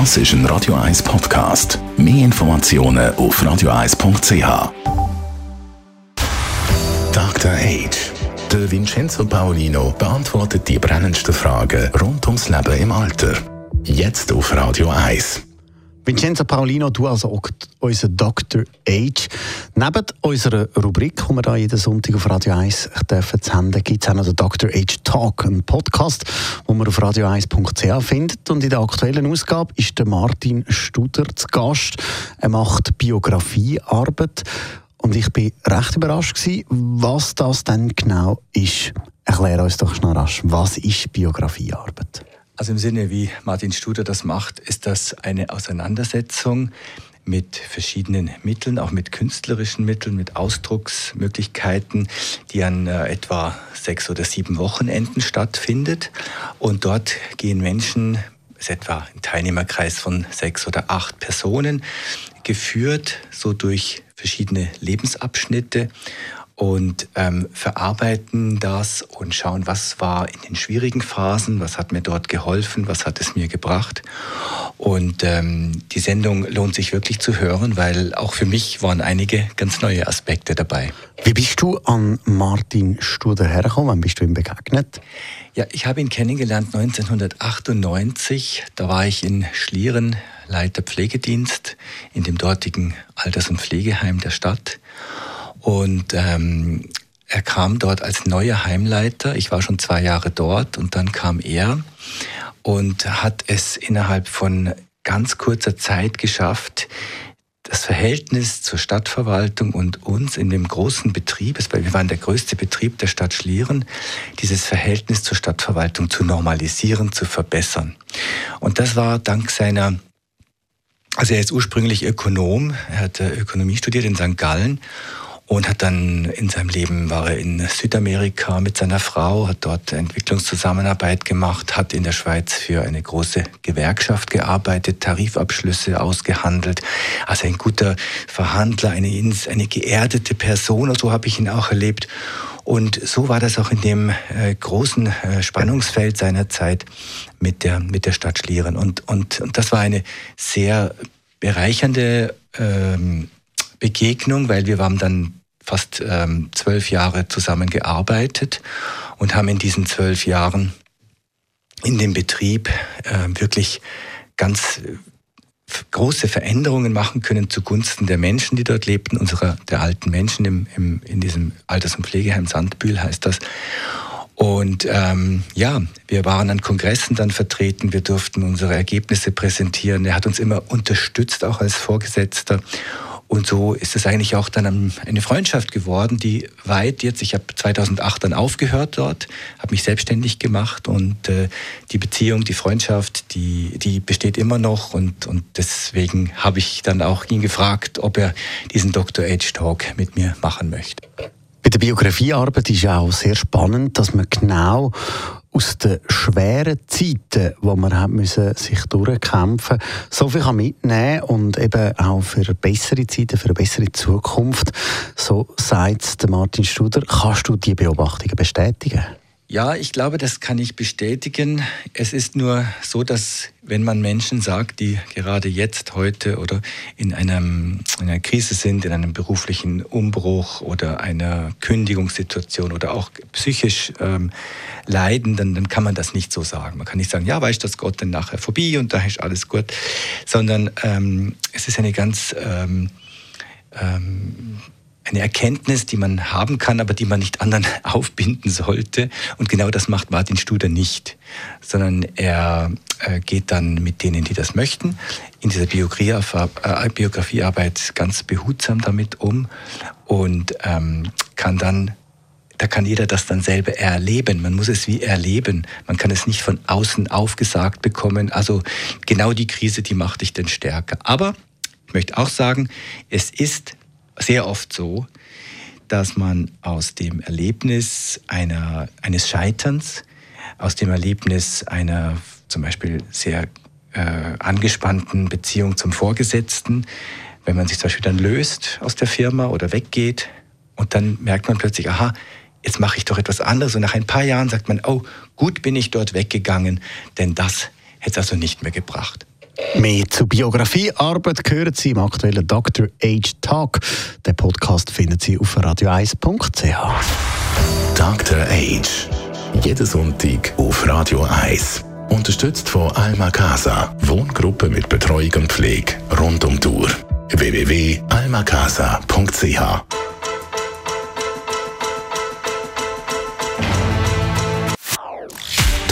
Das ist ein Radio 1 Podcast. Mehr Informationen auf radio1.ch. Dr. Age. Der Vincenzo Paolino beantwortet die brennendsten Fragen rund ums Leben im Alter. Jetzt auf Radio 1. Vincenzo Paolino, du als unser Dr. Age. Neben unserer Rubrik, die wir hier jeden Sonntag auf Radio 1 dürfen Hause, gibt es auch noch den Dr. Age Talk, einen Podcast, den man auf radio1.ch findet. Und in der aktuellen Ausgabe ist der Martin Studer zu Gast. Er macht Biografiearbeit. Und ich bin recht überrascht gewesen, was das denn genau ist. Erklär uns doch schnell rasch, was ist Biografiearbeit? Also im Sinne, wie Martin Studer das macht, ist das eine Auseinandersetzung mit verschiedenen Mitteln, auch mit künstlerischen Mitteln, mit Ausdrucksmöglichkeiten, die an äh, etwa sechs oder sieben Wochenenden stattfindet. Und dort gehen Menschen, ist etwa ein Teilnehmerkreis von sechs oder acht Personen, geführt so durch verschiedene Lebensabschnitte und ähm, verarbeiten das und schauen, was war in den schwierigen Phasen, was hat mir dort geholfen, was hat es mir gebracht. Und ähm, die Sendung lohnt sich wirklich zu hören, weil auch für mich waren einige ganz neue Aspekte dabei. Wie bist du an Martin Studer hergekommen? Wann bist du ihm begegnet? Ja, ich habe ihn kennengelernt 1998. Da war ich in Schlieren, Leiter Pflegedienst in dem dortigen Alters- und Pflegeheim der Stadt. Und ähm, er kam dort als neuer Heimleiter. Ich war schon zwei Jahre dort und dann kam er und hat es innerhalb von ganz kurzer Zeit geschafft, das Verhältnis zur Stadtverwaltung und uns in dem großen Betrieb, wir waren der größte Betrieb der Stadt Schlieren, dieses Verhältnis zur Stadtverwaltung zu normalisieren, zu verbessern. Und das war dank seiner also er ist ursprünglich Ökonom, er hat Ökonomie studiert in St. Gallen und hat dann in seinem Leben war er in Südamerika mit seiner Frau, hat dort Entwicklungszusammenarbeit gemacht, hat in der Schweiz für eine große Gewerkschaft gearbeitet, Tarifabschlüsse ausgehandelt. Also ein guter Verhandler, eine, eine geerdete Person, so habe ich ihn auch erlebt. Und so war das auch in dem äh, großen äh, Spannungsfeld seiner Zeit mit der, mit der Stadt Schlieren. Und, und, und das war eine sehr bereichernde ähm, Begegnung, weil wir haben dann fast ähm, zwölf Jahre zusammengearbeitet und haben in diesen zwölf Jahren in dem Betrieb äh, wirklich ganz äh, große Veränderungen machen können zugunsten der Menschen, die dort lebten, unserer der alten Menschen im, im, in diesem Alters- und Pflegeheim Sandbühl heißt das. Und ähm, ja, wir waren an Kongressen dann vertreten, wir durften unsere Ergebnisse präsentieren. Er hat uns immer unterstützt, auch als Vorgesetzter. Und so ist es eigentlich auch dann eine Freundschaft geworden, die weit jetzt, ich habe 2008 dann aufgehört dort, habe mich selbstständig gemacht und äh, die Beziehung, die Freundschaft, die, die besteht immer noch und, und deswegen habe ich dann auch ihn gefragt, ob er diesen Dr. Age Talk mit mir machen möchte. Bei der Biografiearbeit ist ja auch sehr spannend, dass man genau aus den schweren Zeiten, wo man hat müssen, sich durchkämpfen so viel kann mitnehmen und eben auch für bessere Zeiten, für eine bessere Zukunft. So sagt Martin Studer. Kannst du die Beobachtungen bestätigen? Ja, ich glaube, das kann ich bestätigen. Es ist nur so, dass wenn man Menschen sagt, die gerade jetzt, heute oder in, einem, in einer Krise sind, in einem beruflichen Umbruch oder einer Kündigungssituation oder auch psychisch ähm, leiden, dann, dann kann man das nicht so sagen. Man kann nicht sagen, ja, weißt das Gott dann nachher vorbei und da ist alles gut, sondern ähm, es ist eine ganz ähm, ähm, eine Erkenntnis, die man haben kann, aber die man nicht anderen aufbinden sollte. Und genau das macht Martin Studer nicht, sondern er äh, geht dann mit denen, die das möchten, in dieser äh, Biografiearbeit ganz behutsam damit um und ähm, kann dann da kann jeder das dann selber erleben. Man muss es wie erleben. Man kann es nicht von außen aufgesagt bekommen. Also genau die Krise, die macht dich dann stärker. Aber ich möchte auch sagen, es ist sehr oft so, dass man aus dem Erlebnis einer, eines Scheiterns, aus dem Erlebnis einer zum Beispiel sehr äh, angespannten Beziehung zum Vorgesetzten, wenn man sich zum Beispiel dann löst aus der Firma oder weggeht und dann merkt man plötzlich, aha, jetzt mache ich doch etwas anderes und nach ein paar Jahren sagt man, oh, gut bin ich dort weggegangen, denn das hätte es also nicht mehr gebracht. Mehr zur Biografiearbeit hören Sie im aktuellen Dr. Age Talk. Den Podcast finden Sie auf radio1.ch. Dr. Age. Jeden Sonntag auf Radio 1. Unterstützt von Alma Casa. Wohngruppe mit Betreuung und Pflege rund um Tour. www.almacasa.ch